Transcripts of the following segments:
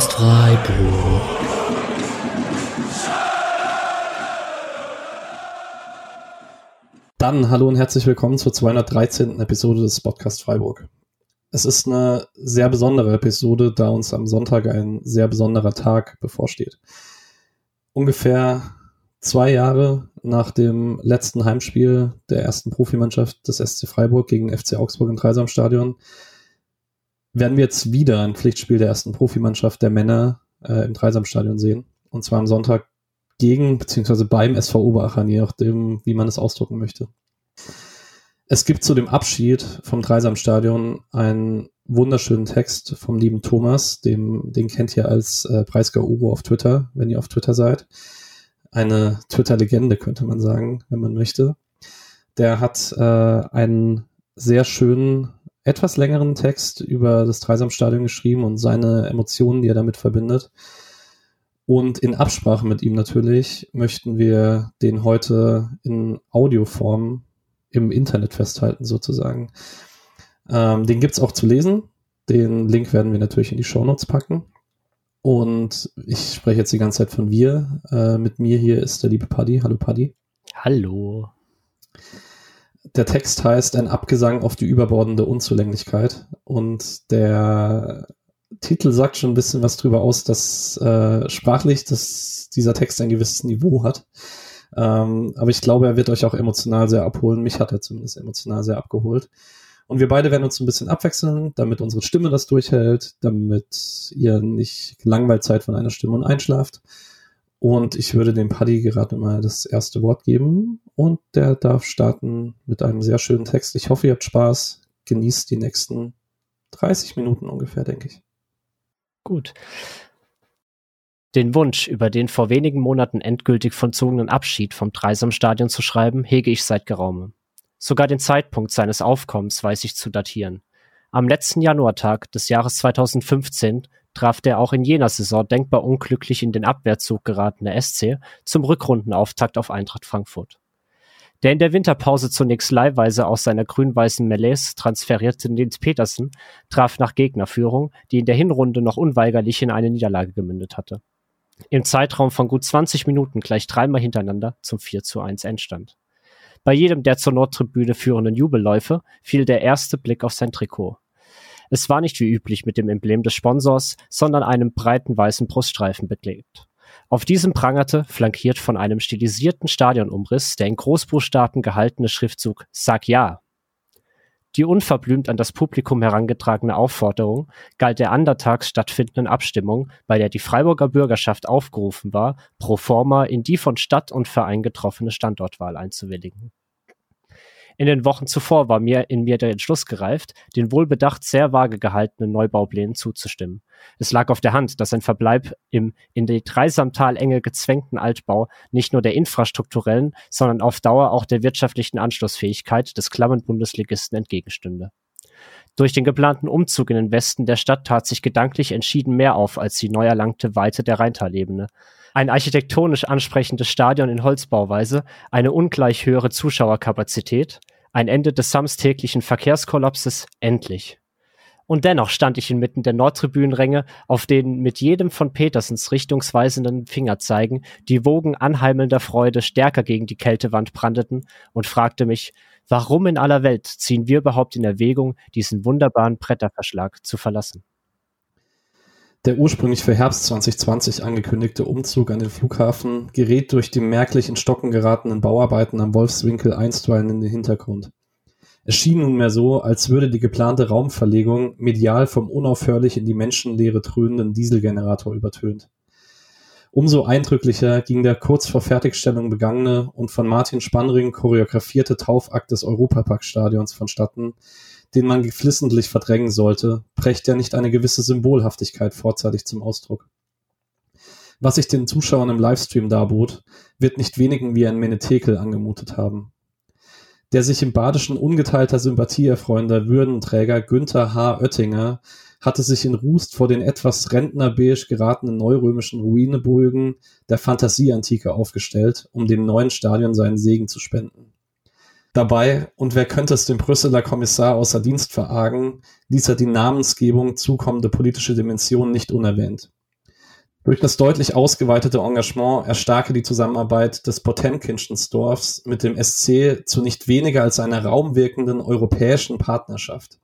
Podcast Freiburg. Dann hallo und herzlich willkommen zur 213. Episode des Podcast Freiburg. Es ist eine sehr besondere Episode, da uns am Sonntag ein sehr besonderer Tag bevorsteht. Ungefähr zwei Jahre nach dem letzten Heimspiel der ersten Profimannschaft des SC Freiburg gegen FC Augsburg im Dreisamstadion werden wir jetzt wieder ein Pflichtspiel der ersten Profimannschaft der Männer äh, im Dreisamstadion sehen. Und zwar am Sonntag gegen beziehungsweise beim SV Oberachern, je nachdem, wie man es ausdrucken möchte. Es gibt zu dem Abschied vom Dreisamstadion einen wunderschönen Text vom lieben Thomas, dem, den kennt ihr als äh, Preisgau Ugo auf Twitter, wenn ihr auf Twitter seid. Eine Twitter-Legende, könnte man sagen, wenn man möchte. Der hat äh, einen sehr schönen etwas längeren Text über das Dreisamstadion geschrieben und seine Emotionen, die er damit verbindet. Und in Absprache mit ihm natürlich möchten wir den heute in Audioform im Internet festhalten, sozusagen. Ähm, den gibt's auch zu lesen. Den Link werden wir natürlich in die Show Notes packen. Und ich spreche jetzt die ganze Zeit von wir. Äh, mit mir hier ist der liebe Paddy. Hallo Paddy. Hallo der Text heißt ein Abgesang auf die überbordende Unzulänglichkeit und der Titel sagt schon ein bisschen was drüber aus, dass äh, sprachlich dass dieser Text ein gewisses Niveau hat. Ähm, aber ich glaube, er wird euch auch emotional sehr abholen. Mich hat er zumindest emotional sehr abgeholt. Und wir beide werden uns ein bisschen abwechseln, damit unsere Stimme das durchhält, damit ihr nicht langweilt seid von einer Stimme und einschlaft. Und ich würde dem Paddy gerade mal das erste Wort geben und der darf starten mit einem sehr schönen Text. Ich hoffe, ihr habt Spaß. Genießt die nächsten 30 Minuten ungefähr, denke ich. Gut. Den Wunsch, über den vor wenigen Monaten endgültig vollzogenen Abschied vom Dreisamstadion zu schreiben, hege ich seit geraume. Sogar den Zeitpunkt seines Aufkommens weiß ich zu datieren. Am letzten Januartag des Jahres 2015 traf der auch in jener Saison denkbar unglücklich in den Abwehrzug geratene SC zum Rückrundenauftakt auf Eintracht Frankfurt. Der in der Winterpause zunächst leihweise aus seiner grün-weißen Malaise transferierte Nils Petersen traf nach Gegnerführung, die in der Hinrunde noch unweigerlich in eine Niederlage gemündet hatte. Im Zeitraum von gut 20 Minuten gleich dreimal hintereinander zum 4 zu 1 Endstand. Bei jedem der zur Nordtribüne führenden Jubelläufe fiel der erste Blick auf sein Trikot. Es war nicht wie üblich mit dem Emblem des Sponsors, sondern einem breiten weißen Bruststreifen beklebt. Auf diesem prangerte, flankiert von einem stilisierten Stadionumriss, der in Großbuchstaben gehaltene Schriftzug Sag ja. Die unverblümt an das Publikum herangetragene Aufforderung galt der andertags stattfindenden Abstimmung, bei der die Freiburger Bürgerschaft aufgerufen war, pro forma in die von Stadt und Verein getroffene Standortwahl einzuwilligen. In den Wochen zuvor war mir in mir der Entschluss gereift, den wohlbedacht sehr vage gehaltenen Neubauplänen zuzustimmen. Es lag auf der Hand, dass ein Verbleib im in die Dreisamtalenge gezwängten Altbau nicht nur der infrastrukturellen, sondern auf Dauer auch der wirtschaftlichen Anschlussfähigkeit des klammen Bundesligisten entgegenstünde. Durch den geplanten Umzug in den Westen der Stadt tat sich gedanklich entschieden mehr auf als die neu erlangte Weite der Rheintalebene. Ein architektonisch ansprechendes Stadion in Holzbauweise, eine ungleich höhere Zuschauerkapazität, ein Ende des samstäglichen Verkehrskollapses, endlich. Und dennoch stand ich inmitten der Nordtribünenränge, auf denen mit jedem von Petersens richtungsweisenden Fingerzeigen die Wogen anheimelnder Freude stärker gegen die Kältewand brandeten und fragte mich, warum in aller Welt ziehen wir überhaupt in Erwägung, diesen wunderbaren Bretterverschlag zu verlassen? Der ursprünglich für Herbst 2020 angekündigte Umzug an den Flughafen gerät durch die merklich in Stocken geratenen Bauarbeiten am Wolfswinkel einstweilen in den Hintergrund. Es schien nunmehr so, als würde die geplante Raumverlegung medial vom unaufhörlich in die Menschenleere dröhnenden Dieselgenerator übertönt. Umso eindrücklicher ging der kurz vor Fertigstellung begangene und von Martin Spannring choreografierte Taufakt des Europaparkstadions vonstatten, den man geflissentlich verdrängen sollte, brächt ja nicht eine gewisse Symbolhaftigkeit vorzeitig zum Ausdruck. Was sich den Zuschauern im Livestream darbot, wird nicht wenigen wie ein Menetekel angemutet haben. Der sich im Badischen ungeteilter Sympathie erfreuende Würdenträger Günther H. Oettinger hatte sich in Rust vor den etwas rentnerbeige geratenen neurömischen Ruinebögen der Fantasieantike aufgestellt, um dem neuen Stadion seinen Segen zu spenden dabei und wer könnte es dem Brüsseler Kommissar außer Dienst verargen, ließ er die Namensgebung zukommende politische Dimension nicht unerwähnt. Durch das deutlich ausgeweitete Engagement erstarke die Zusammenarbeit des Potemkinschen Dorfs mit dem SC zu nicht weniger als einer raumwirkenden europäischen Partnerschaft.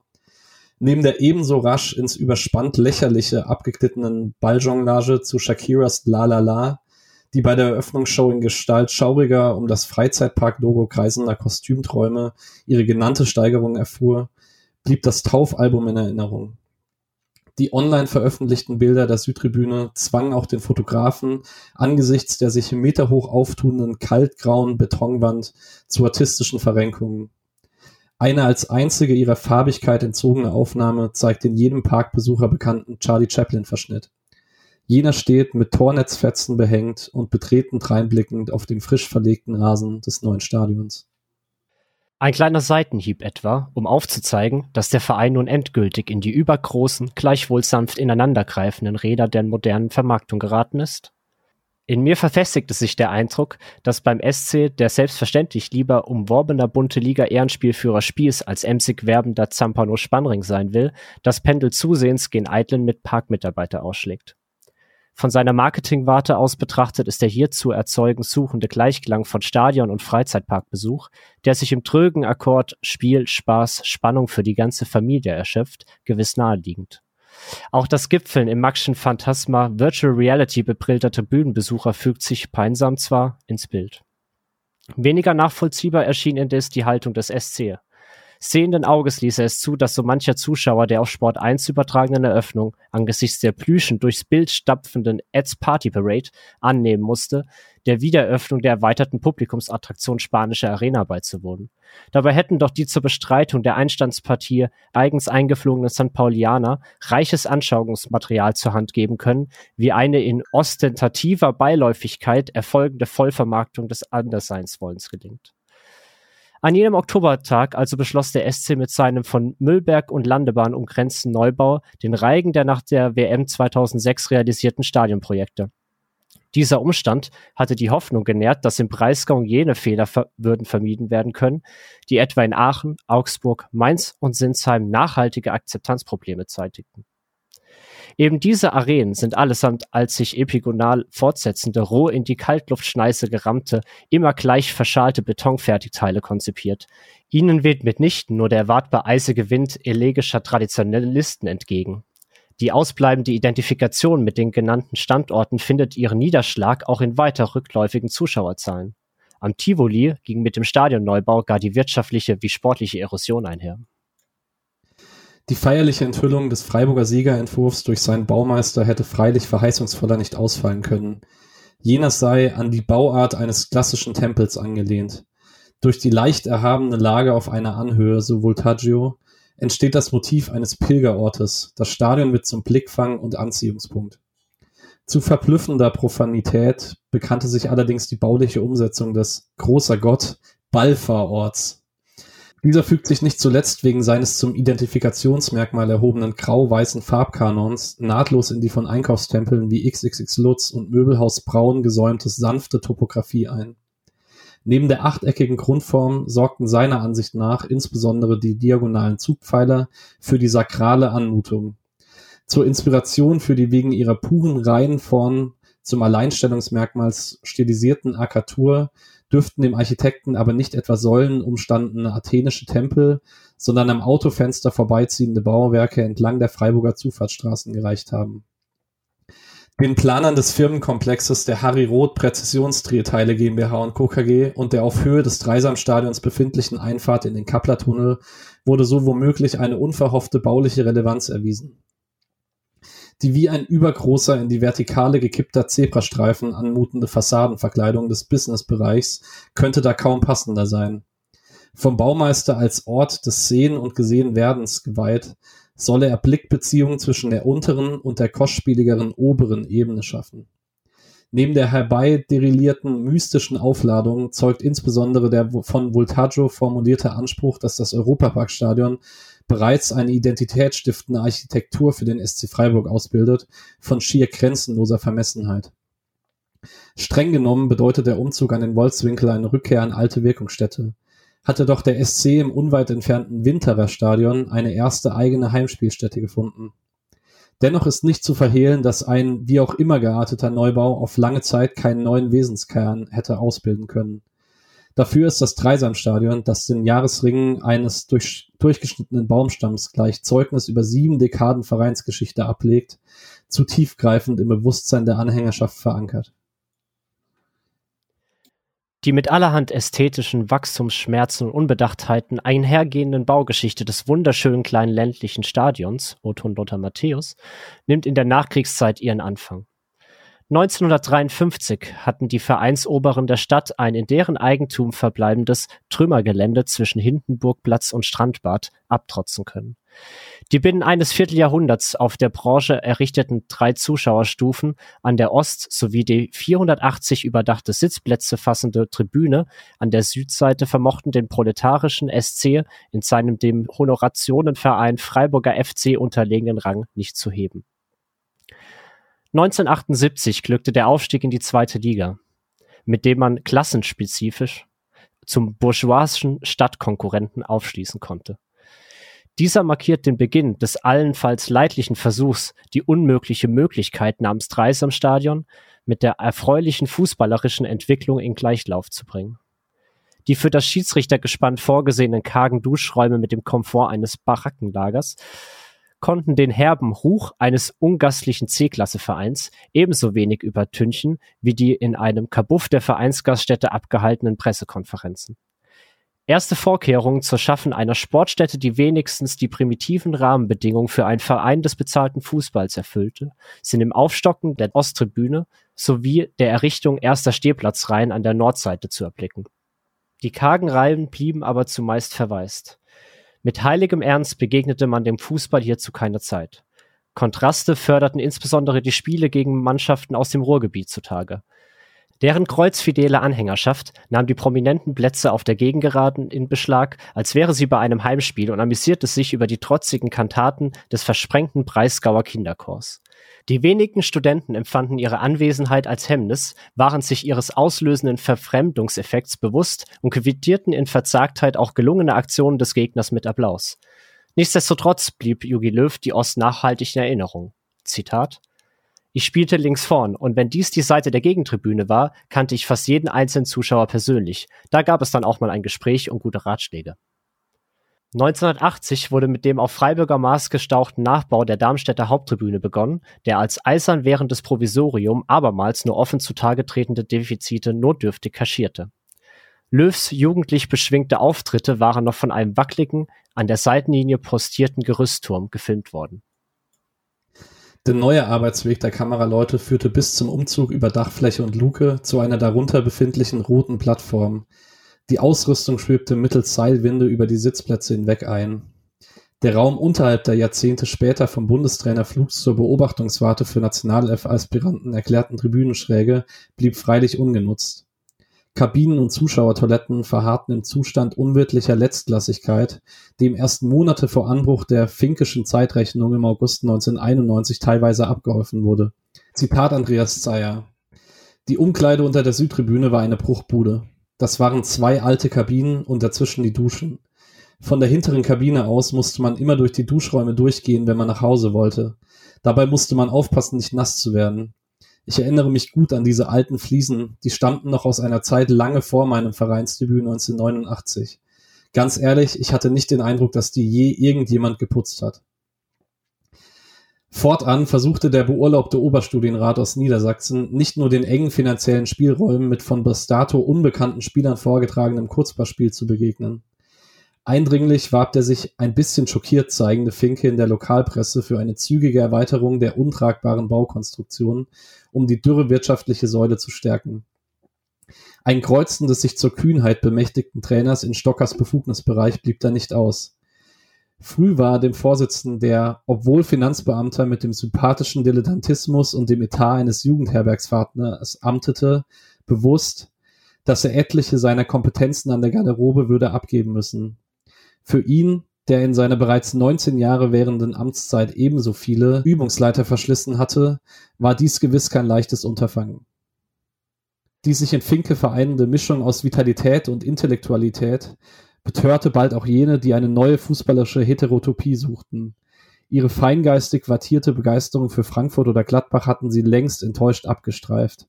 Neben der ebenso rasch ins überspannt lächerliche abgeglittenen Balljonglage zu Shakiras La La La, die bei der Eröffnungsshow in Gestalt schauriger um das Freizeitpark-Logo kreisender Kostümträume ihre genannte Steigerung erfuhr, blieb das Taufalbum in Erinnerung. Die online veröffentlichten Bilder der Südtribüne zwangen auch den Fotografen angesichts der sich meterhoch auftunenden kaltgrauen Betonwand zu artistischen Verrenkungen. Eine als einzige ihrer Farbigkeit entzogene Aufnahme zeigt den jedem Parkbesucher bekannten Charlie Chaplin-Verschnitt. Jener steht mit Tornetzfetzen behängt und betreten dreinblickend auf den frisch verlegten Rasen des neuen Stadions. Ein kleiner Seitenhieb etwa, um aufzuzeigen, dass der Verein nun endgültig in die übergroßen, gleichwohl sanft ineinandergreifenden Räder der modernen Vermarktung geraten ist? In mir verfestigte sich der Eindruck, dass beim SC der selbstverständlich lieber umworbener bunte Liga-Ehrenspielführer Spies als emsig werbender Zampano Spannring sein will, das Pendel zusehends gen eitlen mit Parkmitarbeiter ausschlägt. Von seiner Marketingwarte aus betrachtet ist der hier zu erzeugen suchende Gleichklang von Stadion und Freizeitparkbesuch, der sich im trögen Akkord Spiel, Spaß, Spannung für die ganze Familie erschöpft, gewiss naheliegend. Auch das Gipfeln im Maxschen Phantasma Virtual Reality bebrilterter Bühnenbesucher fügt sich peinsam zwar ins Bild. Weniger nachvollziehbar erschien indes die Haltung des SC. Sehenden Auges ließ er es zu, dass so mancher Zuschauer der auf Sport 1 übertragenen Eröffnung angesichts der Plüschen durchs Bild stapfenden Ads Party Parade annehmen musste, der Wiedereröffnung der erweiterten Publikumsattraktion Spanische Arena beizuwohnen. Dabei hätten doch die zur Bestreitung der Einstandspartie eigens eingeflogenen St. Paulianer reiches Anschauungsmaterial zur Hand geben können, wie eine in ostentativer Beiläufigkeit erfolgende Vollvermarktung des Anderseinswollens gelingt. An jenem Oktobertag also beschloss der SC mit seinem von Müllberg und Landebahn umgrenzten Neubau den Reigen der nach der WM 2006 realisierten Stadionprojekte. Dieser Umstand hatte die Hoffnung genährt, dass im Breisgau jene Fehler ver würden vermieden werden können, die etwa in Aachen, Augsburg, Mainz und Sinsheim nachhaltige Akzeptanzprobleme zeitigten. Eben diese Arenen sind allesamt als sich epigonal fortsetzende, roh in die Kaltluftschneise gerammte, immer gleich verschalte Betonfertigteile konzipiert. Ihnen weht mitnichten nur der erwartbar eisige Wind elegischer Traditionalisten entgegen. Die ausbleibende Identifikation mit den genannten Standorten findet ihren Niederschlag auch in weiter rückläufigen Zuschauerzahlen. Am Tivoli ging mit dem Stadionneubau gar die wirtschaftliche wie sportliche Erosion einher. Die feierliche Enthüllung des Freiburger Siegerentwurfs durch seinen Baumeister hätte freilich verheißungsvoller nicht ausfallen können. Jener sei an die Bauart eines klassischen Tempels angelehnt. Durch die leicht erhabene Lage auf einer Anhöhe, so Voltaggio, entsteht das Motiv eines Pilgerortes. Das Stadion wird zum Blickfang und Anziehungspunkt. Zu verblüffender Profanität bekannte sich allerdings die bauliche Umsetzung des großer Gott Ballfahrorts dieser fügt sich nicht zuletzt wegen seines zum Identifikationsmerkmal erhobenen grau-weißen Farbkanons nahtlos in die von Einkaufstempeln wie XXX Lutz und Möbelhaus Braun gesäumte sanfte Topographie ein. Neben der achteckigen Grundform sorgten seiner Ansicht nach insbesondere die diagonalen Zugpfeiler für die sakrale Anmutung. Zur Inspiration für die wegen ihrer puren Reihenform zum Alleinstellungsmerkmal stilisierten Arkatur dürften dem Architekten aber nicht etwa Säulen umstandene athenische Tempel, sondern am Autofenster vorbeiziehende Bauwerke entlang der Freiburger Zufahrtsstraßen gereicht haben. Den Planern des Firmenkomplexes der Harry Roth Präzisionstrieteile GmbH und Co. KG und der auf Höhe des Dreisamstadions befindlichen Einfahrt in den Kapplertunnel wurde so womöglich eine unverhoffte bauliche Relevanz erwiesen die wie ein übergroßer, in die Vertikale gekippter Zebrastreifen anmutende Fassadenverkleidung des Businessbereichs könnte da kaum passender sein. Vom Baumeister als Ort des Sehen und Gesehenwerdens geweiht, solle er Blickbeziehungen zwischen der unteren und der kostspieligeren oberen Ebene schaffen. Neben der herbeiderillierten mystischen Aufladung zeugt insbesondere der von Voltaggio formulierte Anspruch, dass das Europaparkstadion bereits eine identitätsstiftende Architektur für den SC Freiburg ausbildet, von schier grenzenloser Vermessenheit. Streng genommen bedeutet der Umzug an den Wolfswinkel eine Rückkehr an alte Wirkungsstätte. Hatte doch der SC im unweit entfernten Winterer Stadion eine erste eigene Heimspielstätte gefunden. Dennoch ist nicht zu verhehlen, dass ein wie auch immer gearteter Neubau auf lange Zeit keinen neuen Wesenskern hätte ausbilden können. Dafür ist das Dreisamstadion, das den Jahresringen eines durch, durchgeschnittenen Baumstamms gleich Zeugnis über sieben Dekaden Vereinsgeschichte ablegt, zu tiefgreifend im Bewusstsein der Anhängerschaft verankert. Die mit allerhand ästhetischen Wachstumsschmerzen und Unbedachtheiten einhergehenden Baugeschichte des wunderschönen kleinen ländlichen Stadions Oton Lothar Matthäus nimmt in der Nachkriegszeit ihren Anfang. 1953 hatten die Vereinsoberen der Stadt ein in deren Eigentum verbleibendes Trümmergelände zwischen Hindenburgplatz und Strandbad abtrotzen können. Die binnen eines Vierteljahrhunderts auf der Branche errichteten drei Zuschauerstufen an der Ost- sowie die 480 überdachte Sitzplätze fassende Tribüne an der Südseite vermochten den proletarischen SC in seinem dem Honorationenverein Freiburger FC unterlegenen Rang nicht zu heben. 1978 glückte der Aufstieg in die zweite Liga, mit dem man klassenspezifisch zum bourgeoisischen Stadtkonkurrenten aufschließen konnte. Dieser markiert den Beginn des allenfalls leidlichen Versuchs, die unmögliche Möglichkeit namens Dreisamstadion mit der erfreulichen fußballerischen Entwicklung in Gleichlauf zu bringen. Die für das Schiedsrichtergespann vorgesehenen kargen Duschräume mit dem Komfort eines Barackenlagers konnten den herben Ruch eines ungastlichen C-Klasse-Vereins ebenso wenig übertünchen wie die in einem Kabuff der Vereinsgaststätte abgehaltenen Pressekonferenzen. Erste Vorkehrungen zur Schaffen einer Sportstätte, die wenigstens die primitiven Rahmenbedingungen für einen Verein des bezahlten Fußballs erfüllte, sind im Aufstocken der Osttribüne sowie der Errichtung erster Stehplatzreihen an der Nordseite zu erblicken. Die kargen Reihen blieben aber zumeist verwaist. Mit heiligem Ernst begegnete man dem Fußball hier zu keiner Zeit. Kontraste förderten insbesondere die Spiele gegen Mannschaften aus dem Ruhrgebiet zutage. Deren kreuzfidele Anhängerschaft nahm die prominenten Plätze auf der Gegengeraden in Beschlag, als wäre sie bei einem Heimspiel und amüsierte sich über die trotzigen Kantaten des versprengten Breisgauer Kinderchors. Die wenigen Studenten empfanden ihre Anwesenheit als Hemmnis, waren sich ihres auslösenden Verfremdungseffekts bewusst und quittierten in Verzagtheit auch gelungene Aktionen des Gegners mit Applaus. Nichtsdestotrotz blieb Jogi Löw die Ost nachhaltig in Erinnerung. Zitat ich spielte links vorn und wenn dies die Seite der Gegentribüne war, kannte ich fast jeden einzelnen Zuschauer persönlich. Da gab es dann auch mal ein Gespräch und gute Ratschläge. 1980 wurde mit dem auf Freiburger Maß gestauchten Nachbau der Darmstädter Haupttribüne begonnen, der als eisern währendes Provisorium abermals nur offen zutage tretende Defizite notdürftig kaschierte. Löws jugendlich beschwingte Auftritte waren noch von einem wackeligen, an der Seitenlinie postierten Gerüstturm gefilmt worden. Der neue Arbeitsweg der Kameraleute führte bis zum Umzug über Dachfläche und Luke zu einer darunter befindlichen roten Plattform. Die Ausrüstung schwebte mittels Seilwinde über die Sitzplätze hinweg ein. Der Raum unterhalb der Jahrzehnte später vom Bundestrainer Flugs zur Beobachtungswarte für Nationalelf-Aspiranten erklärten Tribünenschräge blieb freilich ungenutzt. Kabinen und Zuschauertoiletten verharrten im Zustand unwirtlicher Letztklassigkeit, dem erst Monate vor Anbruch der Finkischen Zeitrechnung im August 1991 teilweise abgeholfen wurde. Zitat Andreas Zeyer. Die Umkleide unter der Südtribüne war eine Bruchbude. Das waren zwei alte Kabinen und dazwischen die Duschen. Von der hinteren Kabine aus musste man immer durch die Duschräume durchgehen, wenn man nach Hause wollte. Dabei musste man aufpassen, nicht nass zu werden. Ich erinnere mich gut an diese alten Fliesen, die stammten noch aus einer Zeit lange vor meinem Vereinsdebüt 1989. Ganz ehrlich, ich hatte nicht den Eindruck, dass die je irgendjemand geputzt hat. Fortan versuchte der beurlaubte Oberstudienrat aus Niedersachsen nicht nur den engen finanziellen Spielräumen mit von bis dato unbekannten Spielern vorgetragenem Kurzballspiel zu begegnen. Eindringlich warb der sich ein bisschen schockiert zeigende Finke in der Lokalpresse für eine zügige Erweiterung der untragbaren Baukonstruktion, um die dürre wirtschaftliche Säule zu stärken. Ein Kreuzen des sich zur Kühnheit bemächtigten Trainers in Stockers Befugnisbereich blieb da nicht aus. Früh war dem Vorsitzenden der, obwohl Finanzbeamter mit dem sympathischen Dilettantismus und dem Etat eines Jugendherbergspartners amtete, bewusst, dass er etliche seiner Kompetenzen an der Garderobe würde abgeben müssen. Für ihn, der in seiner bereits 19 Jahre währenden Amtszeit ebenso viele Übungsleiter verschlissen hatte, war dies gewiss kein leichtes Unterfangen. Die sich in Finke vereinende Mischung aus Vitalität und Intellektualität betörte bald auch jene, die eine neue fußballerische Heterotopie suchten. Ihre feingeistig wattierte Begeisterung für Frankfurt oder Gladbach hatten sie längst enttäuscht abgestreift.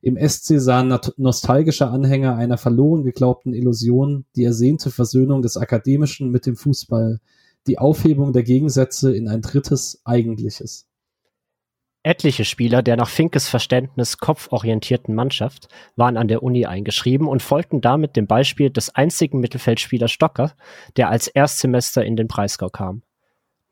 Im SC sahen nostalgische Anhänger einer verloren geglaubten Illusion die ersehnte Versöhnung des Akademischen mit dem Fußball, die Aufhebung der Gegensätze in ein drittes Eigentliches. Etliche Spieler der nach Finkes Verständnis kopforientierten Mannschaft waren an der Uni eingeschrieben und folgten damit dem Beispiel des einzigen Mittelfeldspielers Stocker, der als Erstsemester in den Breisgau kam.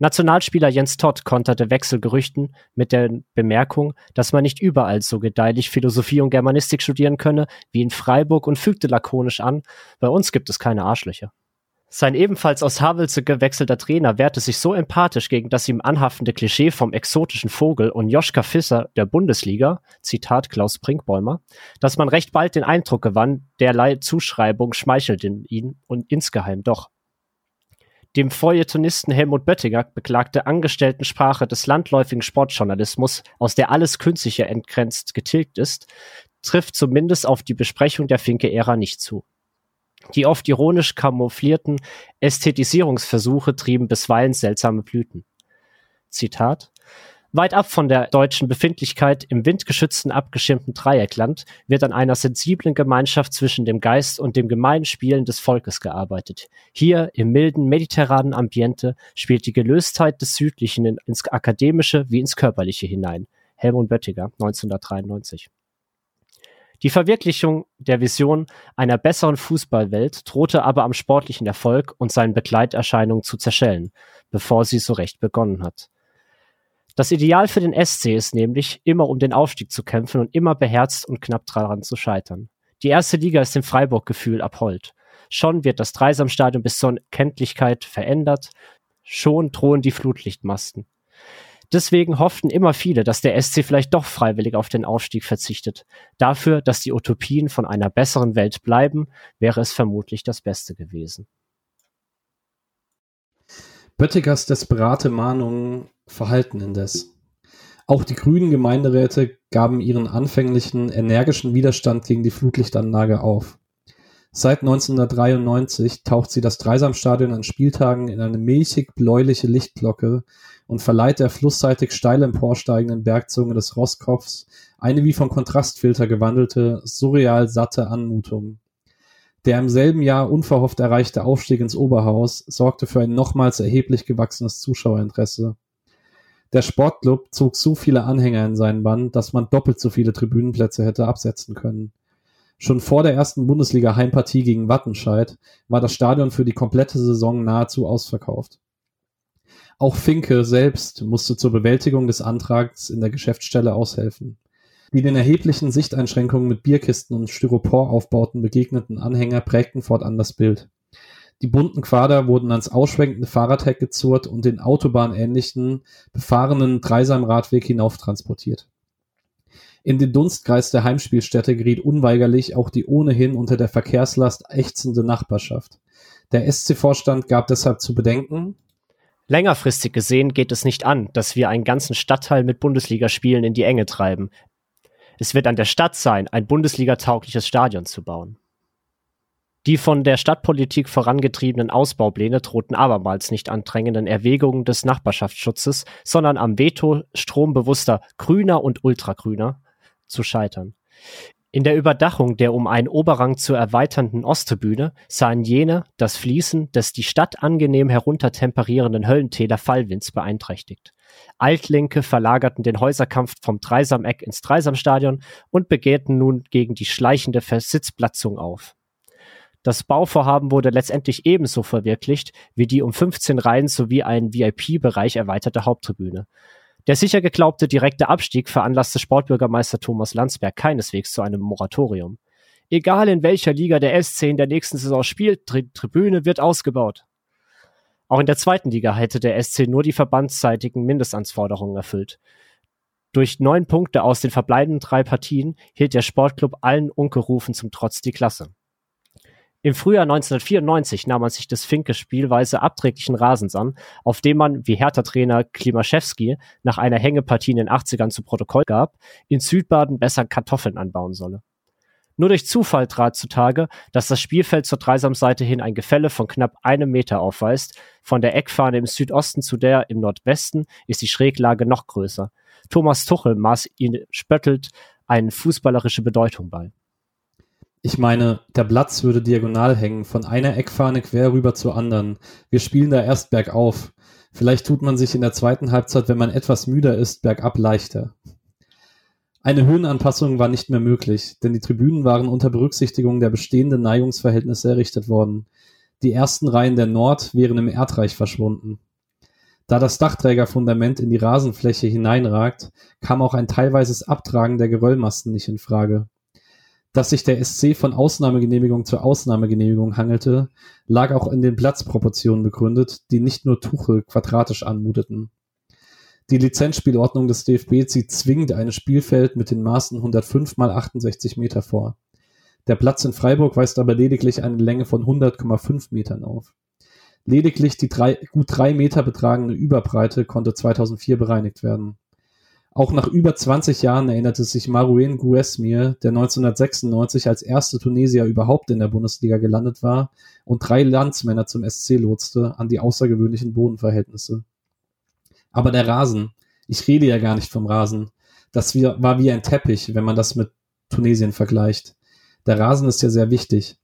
Nationalspieler Jens Todd konterte Wechselgerüchten mit der Bemerkung, dass man nicht überall so gedeihlich Philosophie und Germanistik studieren könne wie in Freiburg und fügte lakonisch an, bei uns gibt es keine Arschlöcher. Sein ebenfalls aus Havelse gewechselter Trainer wehrte sich so empathisch gegen das ihm anhaftende Klischee vom exotischen Vogel und Joschka Fisser der Bundesliga, Zitat Klaus Brinkbäumer, dass man recht bald den Eindruck gewann, derlei Zuschreibung schmeichelte ihn und insgeheim doch. Dem Feuilletonisten Helmut Böttiger beklagte Angestelltensprache des landläufigen Sportjournalismus, aus der alles Künstliche entgrenzt getilgt ist, trifft zumindest auf die Besprechung der Finke-Ära nicht zu. Die oft ironisch kamouflierten Ästhetisierungsversuche trieben bisweilen seltsame Blüten. Zitat Weit ab von der deutschen Befindlichkeit im windgeschützten abgeschirmten Dreieckland wird an einer sensiblen Gemeinschaft zwischen dem Geist und dem gemeinen Spielen des Volkes gearbeitet. Hier im milden mediterranen Ambiente spielt die Gelöstheit des Südlichen ins Akademische wie ins Körperliche hinein. Helmut Böttiger, 1993. Die Verwirklichung der Vision einer besseren Fußballwelt drohte aber am sportlichen Erfolg und seinen Begleiterscheinungen zu zerschellen, bevor sie so recht begonnen hat. Das Ideal für den SC ist nämlich, immer um den Aufstieg zu kämpfen und immer beherzt und knapp daran zu scheitern. Die erste Liga ist dem Freiburg-Gefühl abhold. Schon wird das Dreisamstadion bis zur Kenntlichkeit verändert. Schon drohen die Flutlichtmasten. Deswegen hofften immer viele, dass der SC vielleicht doch freiwillig auf den Aufstieg verzichtet. Dafür, dass die Utopien von einer besseren Welt bleiben, wäre es vermutlich das Beste gewesen. Böttigers desperate Mahnungen verhalten indes. Auch die grünen Gemeinderäte gaben ihren anfänglichen energischen Widerstand gegen die Flutlichtanlage auf. Seit 1993 taucht sie das Dreisamstadion an Spieltagen in eine milchig-bläuliche Lichtglocke und verleiht der flussseitig steil emporsteigenden Bergzunge des Rosskopfs eine wie von Kontrastfilter gewandelte, surreal satte Anmutung. Der im selben Jahr unverhofft erreichte Aufstieg ins Oberhaus sorgte für ein nochmals erheblich gewachsenes Zuschauerinteresse. Der Sportclub zog so viele Anhänger in seinen Bann, dass man doppelt so viele Tribünenplätze hätte absetzen können. Schon vor der ersten Bundesliga-Heimpartie gegen Wattenscheid war das Stadion für die komplette Saison nahezu ausverkauft. Auch Finke selbst musste zur Bewältigung des Antrags in der Geschäftsstelle aushelfen. Die den erheblichen Sichteinschränkungen mit Bierkisten und Styroporaufbauten begegneten Anhänger prägten fortan das Bild. Die bunten Quader wurden ans ausschwenkende Fahrradheck gezurrt und den autobahnähnlichen, befahrenen Dreisamradweg hinauf transportiert. In den Dunstkreis der Heimspielstätte geriet unweigerlich auch die ohnehin unter der Verkehrslast ächzende Nachbarschaft. Der SC-Vorstand gab deshalb zu bedenken, Längerfristig gesehen geht es nicht an, dass wir einen ganzen Stadtteil mit Bundesligaspielen in die Enge treiben. Es wird an der Stadt sein, ein Bundesliga-taugliches Stadion zu bauen. Die von der Stadtpolitik vorangetriebenen Ausbaupläne drohten abermals nicht an drängenden Erwägungen des Nachbarschaftsschutzes, sondern am Veto strombewusster Grüner und Ultragrüner zu scheitern. In der Überdachung der um einen Oberrang zu erweiternden Osttribüne sahen jene das Fließen des die Stadt angenehm heruntertemperierenden Höllentäler Fallwinds beeinträchtigt. Altlinke verlagerten den Häuserkampf vom Dreisameck ins Dreisamstadion und begehrten nun gegen die schleichende Versitzplatzung auf. Das Bauvorhaben wurde letztendlich ebenso verwirklicht wie die um 15 Reihen sowie ein VIP-Bereich erweiterte Haupttribüne. Der sicher geglaubte direkte Abstieg veranlasste Sportbürgermeister Thomas Landsberg keineswegs zu einem Moratorium. Egal in welcher Liga der SC in der nächsten Saison spielt, die Tribüne wird ausgebaut. Auch in der zweiten Liga hätte der SC nur die verbandsseitigen Mindestanforderungen erfüllt. Durch neun Punkte aus den verbleibenden drei Partien hielt der Sportclub allen Unkerufen zum Trotz die Klasse. Im Frühjahr 1994 nahm man sich des Finke spielweise abträglichen Rasens an, auf dem man, wie Hertha-Trainer Klimaszewski nach einer Hängepartie in den 80ern zu Protokoll gab, in Südbaden besser Kartoffeln anbauen solle. Nur durch Zufall trat zutage, dass das Spielfeld zur Dreisamseite hin ein Gefälle von knapp einem Meter aufweist. Von der Eckfahne im Südosten zu der im Nordwesten ist die Schräglage noch größer. Thomas Tuchel maß ihn spöttelt eine fußballerische Bedeutung bei. Ich meine, der Platz würde diagonal hängen, von einer Eckfahne quer rüber zur anderen. Wir spielen da erst bergauf. Vielleicht tut man sich in der zweiten Halbzeit, wenn man etwas müder ist, bergab leichter. Eine Höhenanpassung war nicht mehr möglich, denn die Tribünen waren unter Berücksichtigung der bestehenden Neigungsverhältnisse errichtet worden. Die ersten Reihen der Nord wären im Erdreich verschwunden. Da das Dachträgerfundament in die Rasenfläche hineinragt, kam auch ein teilweises Abtragen der Geröllmasten nicht in Frage. Dass sich der SC von Ausnahmegenehmigung zu Ausnahmegenehmigung hangelte, lag auch in den Platzproportionen begründet, die nicht nur Tuchel quadratisch anmuteten. Die Lizenzspielordnung des DFB zieht zwingend ein Spielfeld mit den Maßen 105 mal 68 Meter vor. Der Platz in Freiburg weist aber lediglich eine Länge von 100,5 Metern auf. Lediglich die drei, gut drei Meter betragene Überbreite konnte 2004 bereinigt werden. Auch nach über 20 Jahren erinnerte sich Marouane Guesmir, der 1996 als erster Tunesier überhaupt in der Bundesliga gelandet war und drei Landsmänner zum SC lotste, an die außergewöhnlichen Bodenverhältnisse. Aber der Rasen, ich rede ja gar nicht vom Rasen, das war wie ein Teppich, wenn man das mit Tunesien vergleicht. Der Rasen ist ja sehr wichtig.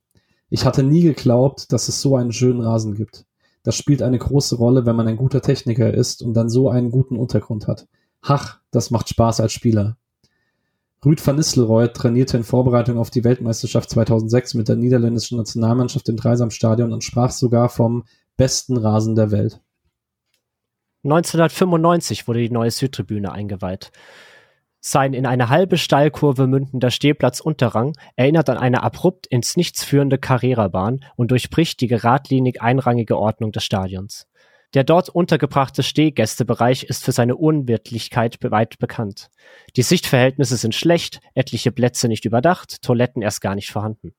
Ich hatte nie geglaubt, dass es so einen schönen Rasen gibt. Das spielt eine große Rolle, wenn man ein guter Techniker ist und dann so einen guten Untergrund hat. Hach, das macht Spaß als Spieler. Rüd van Nistelrooy trainierte in Vorbereitung auf die Weltmeisterschaft 2006 mit der niederländischen Nationalmannschaft im Dreisamstadion und sprach sogar vom besten Rasen der Welt. 1995 wurde die neue Südtribüne eingeweiht. Sein in eine halbe Steilkurve mündender Stehplatz Unterrang erinnert an eine abrupt ins Nichts führende Carrera-Bahn und durchbricht die geradlinig einrangige Ordnung des Stadions. Der dort untergebrachte Stehgästebereich ist für seine Unwirtlichkeit weit bekannt. Die Sichtverhältnisse sind schlecht, etliche Plätze nicht überdacht, Toiletten erst gar nicht vorhanden.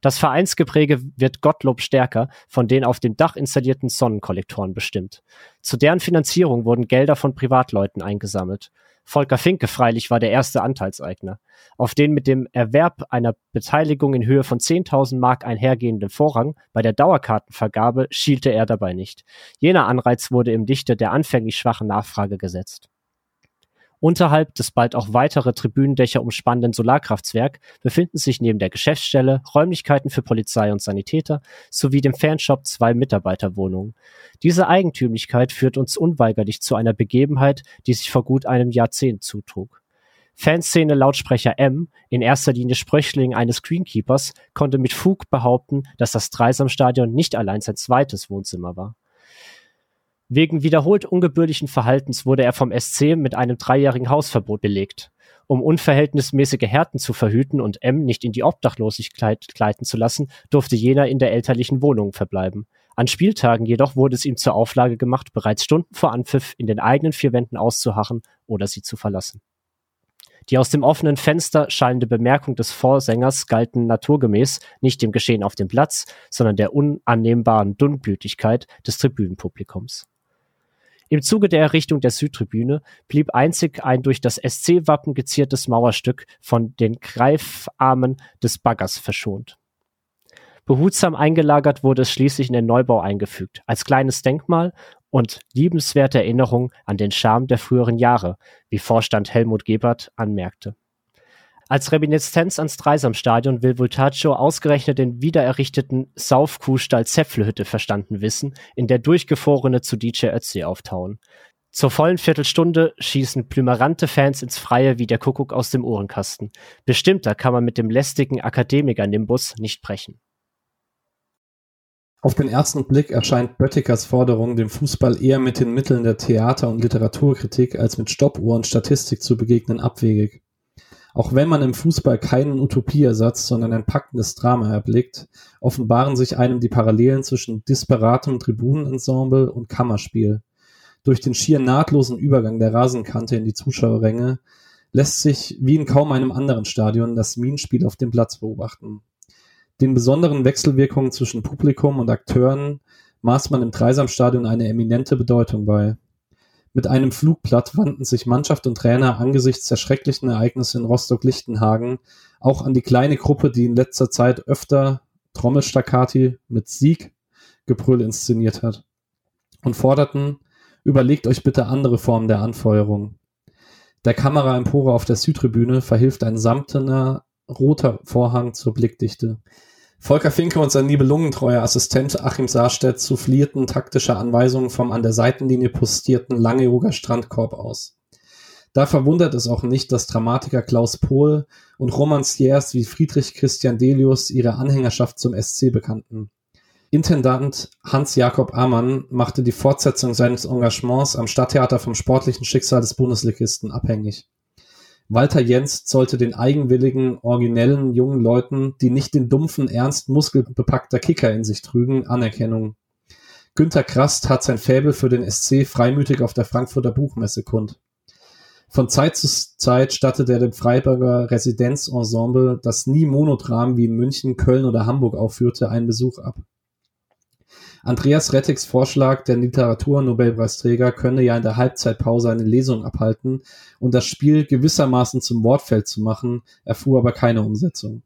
Das Vereinsgepräge wird Gottlob stärker von den auf dem Dach installierten Sonnenkollektoren bestimmt. Zu deren Finanzierung wurden Gelder von Privatleuten eingesammelt. Volker Finke freilich war der erste Anteilseigner. Auf den mit dem Erwerb einer Beteiligung in Höhe von 10.000 Mark einhergehenden Vorrang bei der Dauerkartenvergabe schielte er dabei nicht. Jener Anreiz wurde im Lichte der anfänglich schwachen Nachfrage gesetzt. Unterhalb des bald auch weitere Tribünendächer umspannenden Solarkraftswerk befinden sich neben der Geschäftsstelle Räumlichkeiten für Polizei und Sanitäter sowie dem Fanshop zwei Mitarbeiterwohnungen. Diese Eigentümlichkeit führt uns unweigerlich zu einer Begebenheit, die sich vor gut einem Jahrzehnt zutrug. Fanszene Lautsprecher M, in erster Linie Spröchling eines Greenkeepers, konnte mit Fug behaupten, dass das Dreisamstadion nicht allein sein zweites Wohnzimmer war. Wegen wiederholt ungebührlichen Verhaltens wurde er vom SC mit einem dreijährigen Hausverbot belegt. Um unverhältnismäßige Härten zu verhüten und M nicht in die Obdachlosigkeit gleiten zu lassen, durfte jener in der elterlichen Wohnung verbleiben. An Spieltagen jedoch wurde es ihm zur Auflage gemacht, bereits Stunden vor Anpfiff in den eigenen vier Wänden auszuharren oder sie zu verlassen. Die aus dem offenen Fenster schallende Bemerkung des Vorsängers galten naturgemäß nicht dem Geschehen auf dem Platz, sondern der unannehmbaren Dünnblütigkeit des Tribünenpublikums. Im Zuge der Errichtung der Südtribüne blieb einzig ein durch das SC-Wappen geziertes Mauerstück von den Greifarmen des Baggers verschont. Behutsam eingelagert wurde es schließlich in den Neubau eingefügt, als kleines Denkmal und liebenswerte Erinnerung an den Charme der früheren Jahre, wie Vorstand Helmut Gebert anmerkte. Als Reminiszenz ans Dreisamstadion will Vultaccio ausgerechnet den wiedererrichteten Saufkuhstall Zäpflehütte verstanden wissen, in der Durchgefrorene zu DJ Ötzi auftauen. Zur vollen Viertelstunde schießen plümerante Fans ins Freie wie der Kuckuck aus dem Ohrenkasten. Bestimmter kann man mit dem lästigen Akademiker-Nimbus nicht brechen. Auf den ersten Blick erscheint Böttikers Forderung, dem Fußball eher mit den Mitteln der Theater- und Literaturkritik als mit Stoppuhr und Statistik zu begegnen abwegig. Auch wenn man im Fußball keinen Utopieersatz, sondern ein packendes Drama erblickt, offenbaren sich einem die Parallelen zwischen disparatem Tribunenensemble und Kammerspiel. Durch den schier nahtlosen Übergang der Rasenkante in die Zuschauerränge lässt sich, wie in kaum einem anderen Stadion, das Minenspiel auf dem Platz beobachten. Den besonderen Wechselwirkungen zwischen Publikum und Akteuren maß man im Dreisamstadion eine eminente Bedeutung bei. Mit einem Flugblatt wandten sich Mannschaft und Trainer angesichts der schrecklichen Ereignisse in Rostock-Lichtenhagen auch an die kleine Gruppe, die in letzter Zeit öfter Trommelstaccati mit Sieg Gebrüll inszeniert hat und forderten, überlegt euch bitte andere Formen der Anfeuerung. Der Kameraempore auf der Südtribüne verhilft ein samtener roter Vorhang zur Blickdichte. Volker Finke und sein nibelungentreuer Assistent Achim Saarstedt soufflierten taktische Anweisungen vom an der Seitenlinie postierten Langeoger Strandkorb aus. Da verwundert es auch nicht, dass Dramatiker Klaus Pohl und Romanciers wie Friedrich Christian Delius ihre Anhängerschaft zum SC bekannten. Intendant Hans-Jakob Amann machte die Fortsetzung seines Engagements am Stadttheater vom sportlichen Schicksal des Bundesligisten abhängig. Walter Jens zollte den eigenwilligen, originellen jungen Leuten, die nicht den dumpfen Ernst muskelbepackter Kicker in sich trügen, Anerkennung. Günter Krast hat sein Faible für den SC freimütig auf der Frankfurter Buchmesse kund. Von Zeit zu Zeit stattet er dem Freiburger Residenzensemble, das nie Monodram wie in München, Köln oder Hamburg aufführte, einen Besuch ab. Andreas Rettigs Vorschlag, der Literaturnobelpreisträger könne ja in der Halbzeitpause eine Lesung abhalten und das Spiel gewissermaßen zum Wortfeld zu machen, erfuhr aber keine Umsetzung.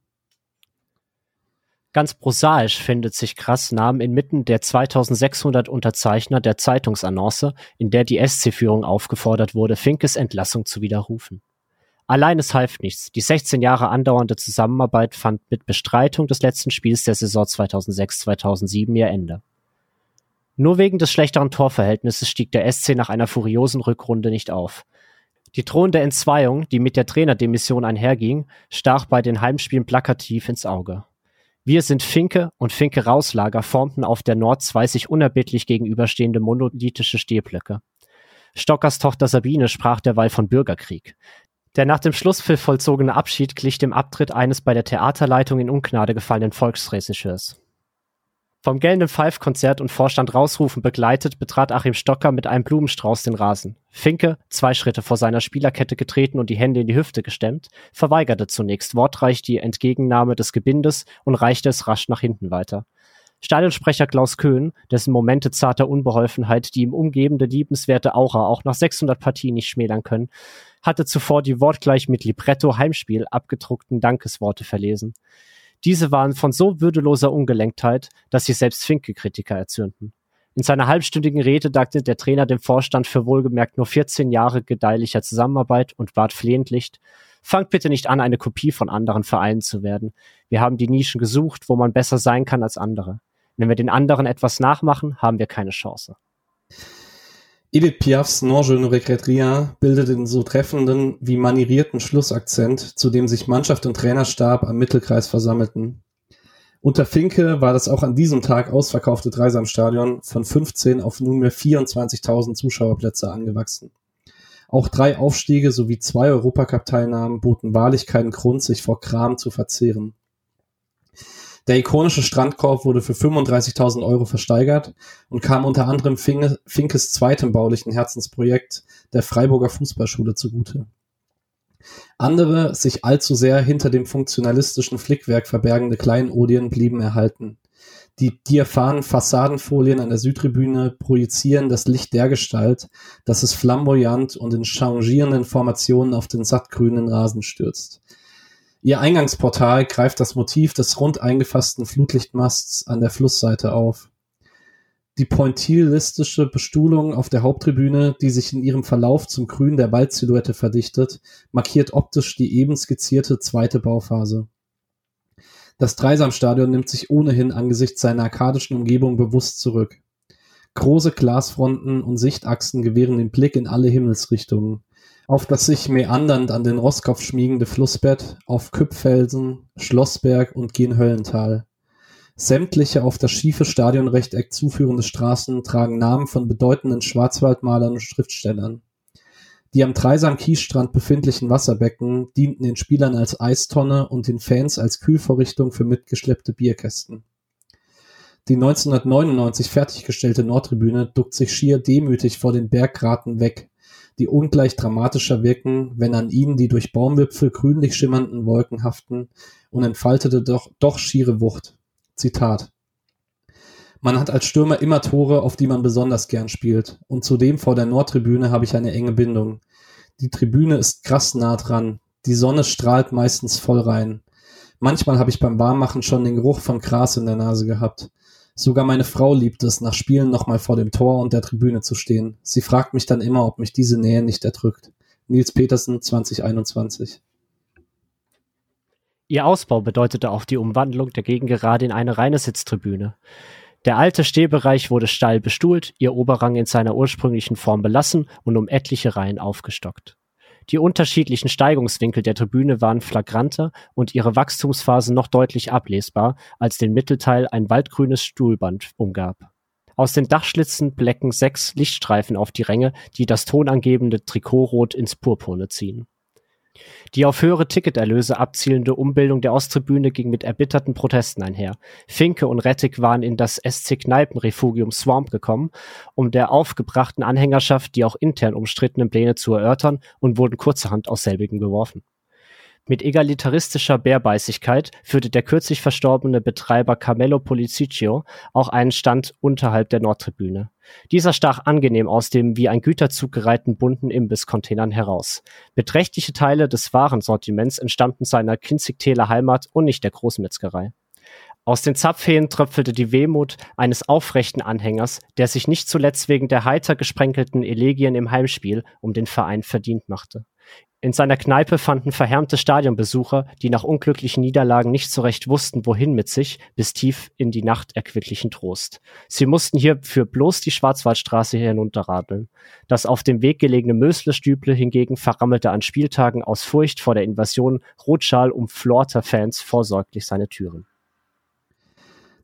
Ganz prosaisch findet sich Krass Namen inmitten der 2600 Unterzeichner der Zeitungsannonce, in der die SC-Führung aufgefordert wurde, Finkes Entlassung zu widerrufen. Allein es half nichts. Die 16 Jahre andauernde Zusammenarbeit fand mit Bestreitung des letzten Spiels der Saison 2006-2007 ihr Ende. Nur wegen des schlechteren Torverhältnisses stieg der SC nach einer furiosen Rückrunde nicht auf. Die drohende Entzweiung, die mit der Trainerdemission einherging, stach bei den Heimspielen plakativ ins Auge. Wir sind Finke und Finke Rauslager formten auf der Nord zwei sich unerbittlich gegenüberstehende monolithische Stehblöcke. Stockers Tochter Sabine sprach derweil von Bürgerkrieg. Der nach dem Schlusspfiff vollzogene Abschied glich dem Abtritt eines bei der Theaterleitung in Ungnade gefallenen Volksregisseurs. Vom gellenden Pfeifkonzert und Vorstand rausrufen begleitet, betrat Achim Stocker mit einem Blumenstrauß den Rasen. Finke, zwei Schritte vor seiner Spielerkette getreten und die Hände in die Hüfte gestemmt, verweigerte zunächst wortreich die Entgegennahme des Gebindes und reichte es rasch nach hinten weiter. Stadionsprecher Klaus Köhn, dessen Momente zarter Unbeholfenheit die ihm umgebende liebenswerte Aura auch nach 600 Partien nicht schmälern können, hatte zuvor die wortgleich mit Libretto Heimspiel abgedruckten Dankesworte verlesen. Diese waren von so würdeloser Ungelenktheit, dass sie selbst Finke-Kritiker erzürnten. In seiner halbstündigen Rede dankte der Trainer dem Vorstand für wohlgemerkt nur 14 Jahre gedeihlicher Zusammenarbeit und bat flehentlich, fangt bitte nicht an, eine Kopie von anderen Vereinen zu werden. Wir haben die Nischen gesucht, wo man besser sein kann als andere. Wenn wir den anderen etwas nachmachen, haben wir keine Chance. Edith Piafs Non je ne regrette rien bildet den so treffenden wie manierierten Schlussakzent, zu dem sich Mannschaft und Trainerstab am Mittelkreis versammelten. Unter Finke war das auch an diesem Tag ausverkaufte Dreisamstadion von 15 auf nunmehr 24.000 Zuschauerplätze angewachsen. Auch drei Aufstiege sowie zwei Europacup-Teilnahmen boten wahrlich keinen Grund, sich vor Kram zu verzehren. Der ikonische Strandkorb wurde für 35.000 Euro versteigert und kam unter anderem Finkes zweitem baulichen Herzensprojekt, der Freiburger Fußballschule, zugute. Andere, sich allzu sehr hinter dem funktionalistischen Flickwerk verbergende Kleinodien blieben erhalten. Die diaphanen Fassadenfolien an der Südtribüne projizieren das Licht dergestalt, dass es flamboyant und in changierenden Formationen auf den sattgrünen Rasen stürzt. Ihr Eingangsportal greift das Motiv des rund eingefassten Flutlichtmasts an der Flussseite auf. Die pointillistische Bestuhlung auf der Haupttribüne, die sich in ihrem Verlauf zum Grün der Waldsilhouette verdichtet, markiert optisch die eben skizzierte zweite Bauphase. Das Dreisamstadion nimmt sich ohnehin angesichts seiner arkadischen Umgebung bewusst zurück. Große Glasfronten und Sichtachsen gewähren den Blick in alle Himmelsrichtungen auf das sich meandernd an den Roskopf schmiegende Flussbett, auf Küppfelsen, Schlossberg und Genhöllental. Sämtliche auf das schiefe Stadionrechteck zuführende Straßen tragen Namen von bedeutenden Schwarzwaldmalern und Schriftstellern. Die am Dreisam-Kiesstrand befindlichen Wasserbecken dienten den Spielern als Eistonne und den Fans als Kühlvorrichtung für mitgeschleppte Bierkästen. Die 1999 fertiggestellte Nordtribüne duckt sich schier demütig vor den Berggraten weg, die ungleich dramatischer wirken, wenn an ihnen die durch Baumwipfel grünlich schimmernden Wolken haften und entfaltete doch, doch schiere Wucht. Zitat. Man hat als Stürmer immer Tore, auf die man besonders gern spielt. Und zudem vor der Nordtribüne habe ich eine enge Bindung. Die Tribüne ist krass nah dran. Die Sonne strahlt meistens voll rein. Manchmal habe ich beim Warmmachen schon den Geruch von Gras in der Nase gehabt. Sogar meine Frau liebt es, nach Spielen nochmal vor dem Tor und der Tribüne zu stehen. Sie fragt mich dann immer, ob mich diese Nähe nicht erdrückt. Nils Petersen, 2021. Ihr Ausbau bedeutete auch die Umwandlung der Gegengerade in eine reine Sitztribüne. Der alte Stehbereich wurde steil bestuhlt, ihr Oberrang in seiner ursprünglichen Form belassen und um etliche Reihen aufgestockt. Die unterschiedlichen Steigungswinkel der Tribüne waren flagranter und ihre Wachstumsphase noch deutlich ablesbar, als den Mittelteil ein waldgrünes Stuhlband umgab. Aus den Dachschlitzen blecken sechs Lichtstreifen auf die Ränge, die das tonangebende Trikotrot ins Purpurne ziehen. Die auf höhere Ticketerlöse abzielende Umbildung der Osttribüne ging mit erbitterten Protesten einher. Finke und Rettig waren in das SC Kneipenrefugium Swamp gekommen, um der aufgebrachten Anhängerschaft die auch intern umstrittenen Pläne zu erörtern und wurden kurzerhand aus selbigen geworfen. Mit egalitaristischer Bärbeißigkeit führte der kürzlich verstorbene Betreiber Carmelo Policiccio auch einen Stand unterhalb der Nordtribüne. Dieser stach angenehm aus dem wie ein Güterzug gereihten bunten Imbisscontainern heraus. Beträchtliche Teile des Warensortiments entstammten seiner Kinzigtäler Heimat und nicht der Großmetzgerei. Aus den Zapfhähnen tröpfelte die Wehmut eines aufrechten Anhängers, der sich nicht zuletzt wegen der heiter gesprenkelten Elegien im Heimspiel um den Verein verdient machte. In seiner Kneipe fanden verhärmte Stadionbesucher, die nach unglücklichen Niederlagen nicht so recht wussten, wohin mit sich, bis tief in die Nacht erquicklichen Trost. Sie mussten hierfür bloß die Schwarzwaldstraße hinunterradeln. Das auf dem Weg gelegene Mösle-Stüble hingegen verrammelte an Spieltagen aus Furcht vor der Invasion Rotschal umflorter-Fans vorsorglich seine Türen.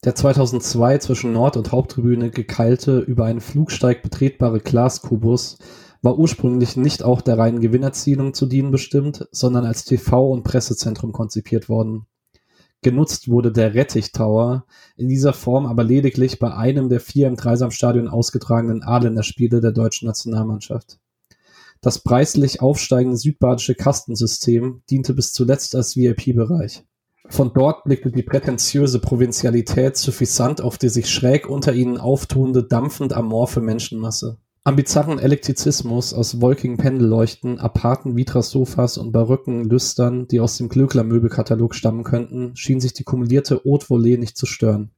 Der 2002 zwischen Nord- und Haupttribüne gekeilte, über einen Flugsteig betretbare Glaskubus war ursprünglich nicht auch der reinen Gewinnerzielung zu dienen bestimmt, sondern als TV- und Pressezentrum konzipiert worden. Genutzt wurde der Rettich Tower in dieser Form aber lediglich bei einem der vier im Dreisamstadion ausgetragenen A-Länderspiele der deutschen Nationalmannschaft. Das preislich aufsteigende südbadische Kastensystem diente bis zuletzt als VIP-Bereich. Von dort blickte die prätentiöse Provinzialität suffisant auf die sich schräg unter ihnen auftuende, dampfend amorphe Menschenmasse. Am bizarren Elektrizismus aus wolkigen Pendelleuchten, aparten Vitra-Sofas und barocken Lüstern, die aus dem Glöckler-Möbelkatalog stammen könnten, schien sich die kumulierte Haute Volée nicht zu stören.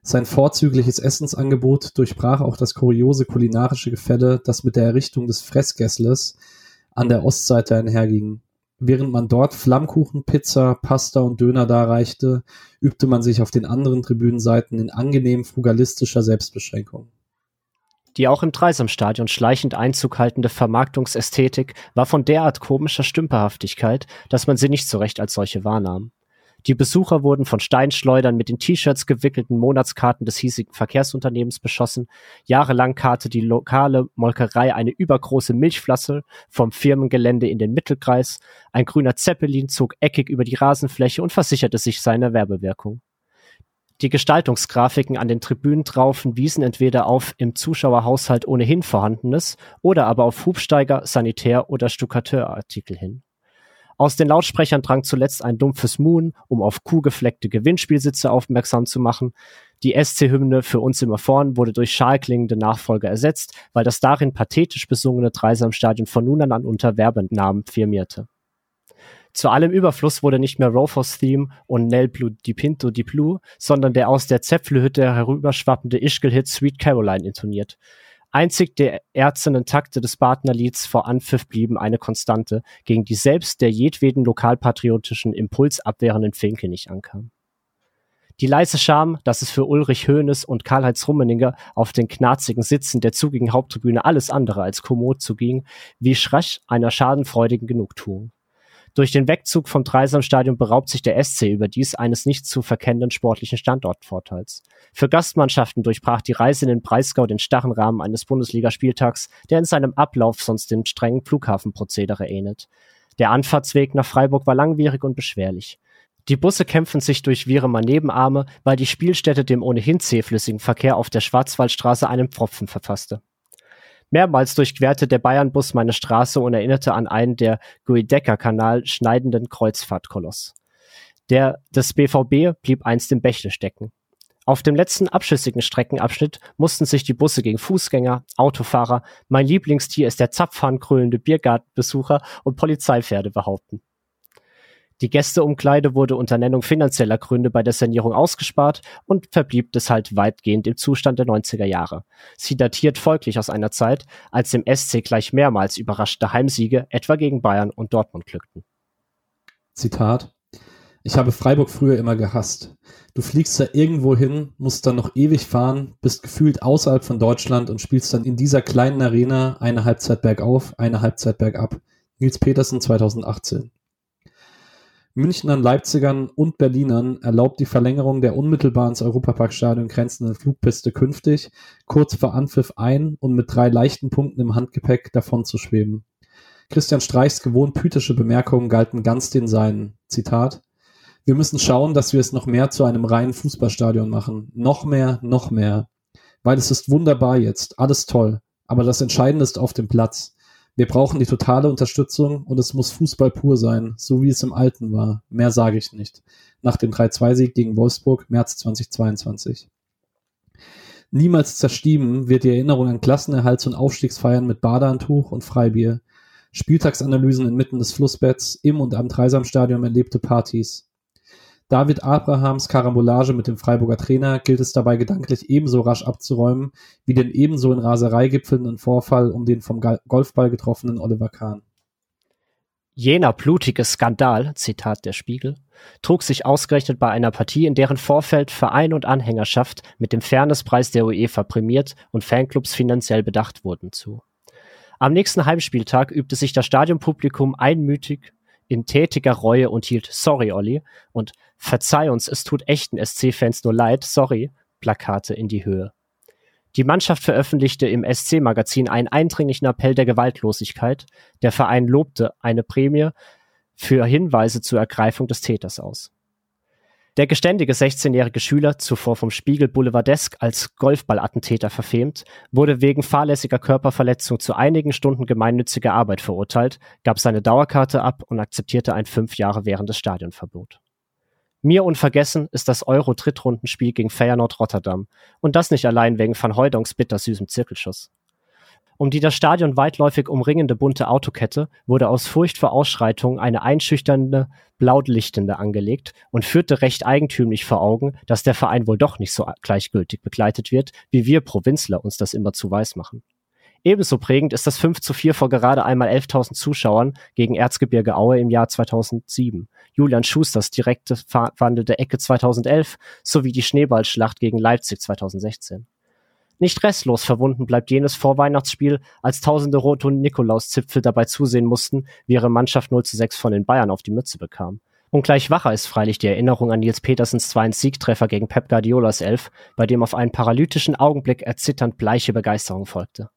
Sein vorzügliches Essensangebot durchbrach auch das kuriose kulinarische Gefälle, das mit der Errichtung des Fressgessles an der Ostseite einherging. Während man dort Flammkuchen, Pizza, Pasta und Döner darreichte, übte man sich auf den anderen Tribünenseiten in angenehm frugalistischer Selbstbeschränkung. Die auch im Dreisamstadion schleichend Einzug haltende Vermarktungsästhetik war von derart komischer Stümperhaftigkeit, dass man sie nicht so recht als solche wahrnahm. Die Besucher wurden von Steinschleudern mit in T-Shirts gewickelten Monatskarten des hiesigen Verkehrsunternehmens beschossen. Jahrelang karte die lokale Molkerei eine übergroße Milchflasse vom Firmengelände in den Mittelkreis. Ein grüner Zeppelin zog eckig über die Rasenfläche und versicherte sich seiner Werbewirkung. Die Gestaltungsgrafiken an den Tribünentraufen wiesen entweder auf im Zuschauerhaushalt ohnehin vorhandenes oder aber auf Hubsteiger, Sanitär- oder Stuckateurartikel hin. Aus den Lautsprechern drang zuletzt ein dumpfes Muhen, um auf kuhgefleckte Gewinnspielsitze aufmerksam zu machen. Die SC-Hymne für uns immer vorn wurde durch schalklingende Nachfolger ersetzt, weil das darin pathetisch besungene Dreisamstadion von nun an unter Werbenamen firmierte. Zu allem Überfluss wurde nicht mehr Rofos Theme und Nel Blue Di Pinto Di Blue, sondern der aus der Zäpflehütte herüberschwappende Ischgl-Hit Sweet Caroline intoniert. Einzig der erzenen Takte des Partnerlieds vor Anpfiff blieben eine Konstante, gegen die selbst der jedweden lokalpatriotischen Impuls abwehrenden Finke nicht ankam. Die leise Scham, dass es für Ulrich Hoeneß und Karl-Heinz Rummeninger auf den knarzigen Sitzen der zugigen Haupttribüne alles andere als kommod zuging, wie schrasch einer schadenfreudigen Genugtuung. Durch den Wegzug vom Dreisamstadion beraubt sich der SC überdies eines nicht zu verkennenden sportlichen Standortvorteils. Für Gastmannschaften durchbrach die Reise in den Breisgau den starren Rahmen eines Bundesligaspieltags, der in seinem Ablauf sonst dem strengen Flughafenprozedere ähnelt. Der Anfahrtsweg nach Freiburg war langwierig und beschwerlich. Die Busse kämpfen sich durch Viremer Nebenarme, weil die Spielstätte dem ohnehin zähflüssigen Verkehr auf der Schwarzwaldstraße einen Pfropfen verfasste. Mehrmals durchquerte der Bayernbus meine Straße und erinnerte an einen der Guidecker-Kanal schneidenden Kreuzfahrtkoloss. Der des BVB blieb einst im Bächle stecken. Auf dem letzten abschüssigen Streckenabschnitt mussten sich die Busse gegen Fußgänger, Autofahrer, mein Lieblingstier ist der Zapfhahn krönende Biergartenbesucher und Polizeipferde behaupten. Die Gästeumkleide wurde unter Nennung finanzieller Gründe bei der Sanierung ausgespart und verblieb deshalb weitgehend im Zustand der 90er Jahre. Sie datiert folglich aus einer Zeit, als dem SC gleich mehrmals überraschte Heimsiege etwa gegen Bayern und Dortmund glückten. Zitat ich habe Freiburg früher immer gehasst. Du fliegst da irgendwo hin, musst dann noch ewig fahren, bist gefühlt außerhalb von Deutschland und spielst dann in dieser kleinen Arena eine Halbzeit bergauf, eine Halbzeit bergab. Nils Petersen 2018. Münchnern, Leipzigern und Berlinern erlaubt die Verlängerung der unmittelbar ans Europaparkstadion grenzenden Flugpiste künftig, kurz vor Anpfiff ein und mit drei leichten Punkten im Handgepäck davon zu schweben. Christian Streichs gewohnt pythische Bemerkungen galten ganz den seinen. Zitat wir müssen schauen, dass wir es noch mehr zu einem reinen Fußballstadion machen. Noch mehr, noch mehr. Weil es ist wunderbar jetzt, alles toll. Aber das Entscheidende ist auf dem Platz. Wir brauchen die totale Unterstützung und es muss Fußball pur sein, so wie es im Alten war. Mehr sage ich nicht. Nach dem 3-2-Sieg gegen Wolfsburg, März 2022. Niemals zerstieben wird die Erinnerung an Klassenerhalts- und Aufstiegsfeiern mit Badehandtuch und Freibier. Spieltagsanalysen inmitten des Flussbetts, im und am Dreisamstadion erlebte Partys. David Abrahams Karambolage mit dem Freiburger Trainer gilt es dabei gedanklich ebenso rasch abzuräumen wie den ebenso in Raserei gipfelnden Vorfall um den vom Golfball getroffenen Oliver Kahn. Jener blutige Skandal, Zitat der Spiegel, trug sich ausgerechnet bei einer Partie, in deren Vorfeld Verein und Anhängerschaft mit dem Fairnesspreis der UEFA prämiert und Fanclubs finanziell bedacht wurden, zu. Am nächsten Heimspieltag übte sich das Stadionpublikum einmütig in tätiger Reue und hielt Sorry Olli und Verzeih uns, es tut echten SC-Fans nur leid, sorry Plakate in die Höhe. Die Mannschaft veröffentlichte im SC-Magazin einen eindringlichen Appell der Gewaltlosigkeit. Der Verein lobte eine Prämie für Hinweise zur Ergreifung des Täters aus. Der geständige 16-jährige Schüler, zuvor vom Spiegel Boulevardesk als Golfballattentäter verfemt, wurde wegen fahrlässiger Körperverletzung zu einigen Stunden gemeinnütziger Arbeit verurteilt, gab seine Dauerkarte ab und akzeptierte ein fünf Jahre währendes Stadionverbot. Mir unvergessen ist das Euro-Drittrundenspiel gegen Feyenoord Rotterdam. Und das nicht allein wegen Van Hooijdonks bittersüßem Zirkelschuss. Um die das Stadion weitläufig umringende bunte Autokette wurde aus Furcht vor Ausschreitungen eine einschüchternde, blautlichtende angelegt und führte recht eigentümlich vor Augen, dass der Verein wohl doch nicht so gleichgültig begleitet wird, wie wir Provinzler uns das immer zu weiß machen. Ebenso prägend ist das 5 zu 4 vor gerade einmal 11.000 Zuschauern gegen Erzgebirge Aue im Jahr 2007, Julian Schusters direkte verwandelte Ecke 2011 sowie die Schneeballschlacht gegen Leipzig 2016. Nicht restlos verwunden bleibt jenes Vorweihnachtsspiel, als tausende Rot- und Nikolauszipfel dabei zusehen mussten, wie ihre Mannschaft 0 zu 6 von den Bayern auf die Mütze bekam. Und gleich wacher ist freilich die Erinnerung an Nils Petersens 2 Siegtreffer gegen Pep Guardiolas Elf, bei dem auf einen paralytischen Augenblick erzitternd bleiche Begeisterung folgte.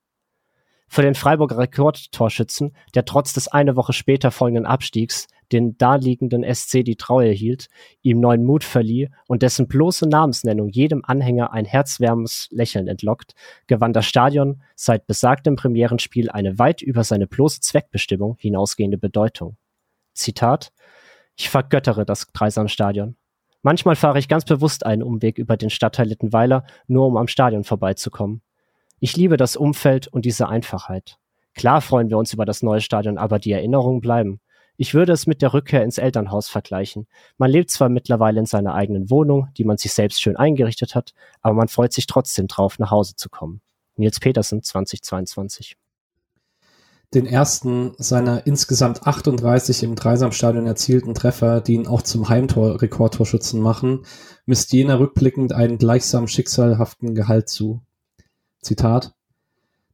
Für den Freiburger Rekordtorschützen, der trotz des eine Woche später folgenden Abstiegs den daliegenden SC die Treue hielt, ihm neuen Mut verlieh und dessen bloße Namensnennung jedem Anhänger ein herzwärmendes Lächeln entlockt, gewann das Stadion seit besagtem Premierenspiel eine weit über seine bloße Zweckbestimmung hinausgehende Bedeutung. Zitat Ich vergöttere das Dreisamstadion. Manchmal fahre ich ganz bewusst einen Umweg über den Stadtteil Littenweiler, nur um am Stadion vorbeizukommen. Ich liebe das Umfeld und diese Einfachheit. Klar freuen wir uns über das neue Stadion, aber die Erinnerungen bleiben. Ich würde es mit der Rückkehr ins Elternhaus vergleichen. Man lebt zwar mittlerweile in seiner eigenen Wohnung, die man sich selbst schön eingerichtet hat, aber man freut sich trotzdem drauf, nach Hause zu kommen. Nils Petersen, 2022. Den ersten seiner insgesamt 38 im Dreisamstadion erzielten Treffer, die ihn auch zum Heimtor-Rekordtorschützen machen, misst jener rückblickend einen gleichsam schicksalhaften Gehalt zu. Zitat: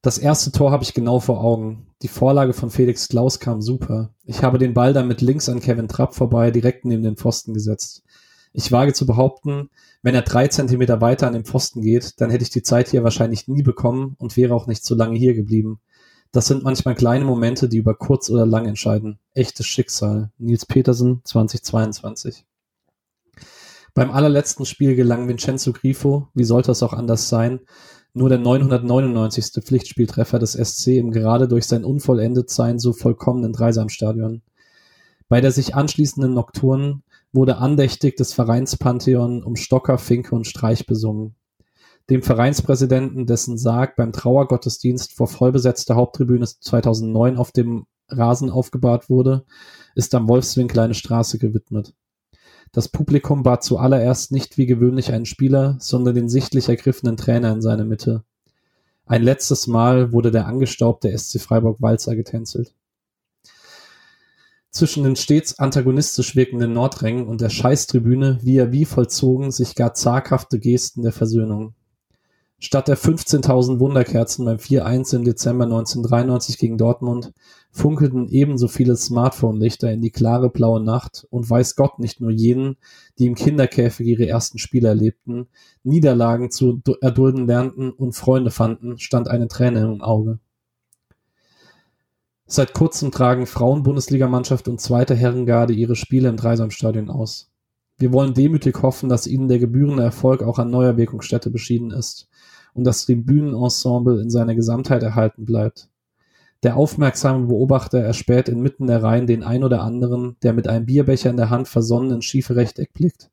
Das erste Tor habe ich genau vor Augen. Die Vorlage von Felix Klaus kam super. Ich habe den Ball dann mit links an Kevin Trapp vorbei direkt neben den Pfosten gesetzt. Ich wage zu behaupten, wenn er drei Zentimeter weiter an den Pfosten geht, dann hätte ich die Zeit hier wahrscheinlich nie bekommen und wäre auch nicht so lange hier geblieben. Das sind manchmal kleine Momente, die über kurz oder lang entscheiden. Echtes Schicksal. Nils Petersen, 2022. Beim allerletzten Spiel gelang Vincenzo Grifo, wie sollte es auch anders sein, nur der 999. Pflichtspieltreffer des SC im gerade durch sein Unvollendetsein so vollkommenen Dreisamstadion. Bei der sich anschließenden Nocturne wurde andächtig des Vereinspantheon um Stocker, Finke und Streich besungen. Dem Vereinspräsidenten, dessen Sarg beim Trauergottesdienst vor vollbesetzter Haupttribüne 2009 auf dem Rasen aufgebahrt wurde, ist am Wolfswinkel eine Straße gewidmet. Das Publikum bat zuallererst nicht wie gewöhnlich einen Spieler, sondern den sichtlich ergriffenen Trainer in seine Mitte. Ein letztes Mal wurde der angestaubte SC Freiburg Walzer getänzelt. Zwischen den stets antagonistisch wirkenden Nordrängen und der Scheißtribüne via wie vollzogen sich gar zaghafte Gesten der Versöhnung. Statt der 15.000 Wunderkerzen beim 4-1 im Dezember 1993 gegen Dortmund funkelten ebenso viele Smartphone-Lichter in die klare blaue Nacht und weiß Gott nicht nur jenen, die im Kinderkäfig ihre ersten Spiele erlebten, Niederlagen zu erdulden lernten und Freunde fanden, stand eine Träne im Auge. Seit kurzem tragen Frauen-Bundesligamannschaft und zweite Herrengarde ihre Spiele im Dreisamstadion aus. Wir wollen demütig hoffen, dass ihnen der gebührende Erfolg auch an neuer Wirkungsstätte beschieden ist und das Tribünenensemble in seiner Gesamtheit erhalten bleibt. Der aufmerksame Beobachter erspäht inmitten der Reihen den ein oder anderen, der mit einem Bierbecher in der Hand versonnen ins schiefe Rechteck blickt.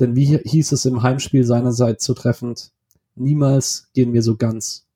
Denn wie hieß es im Heimspiel seinerseits zu treffend, niemals gehen wir so ganz.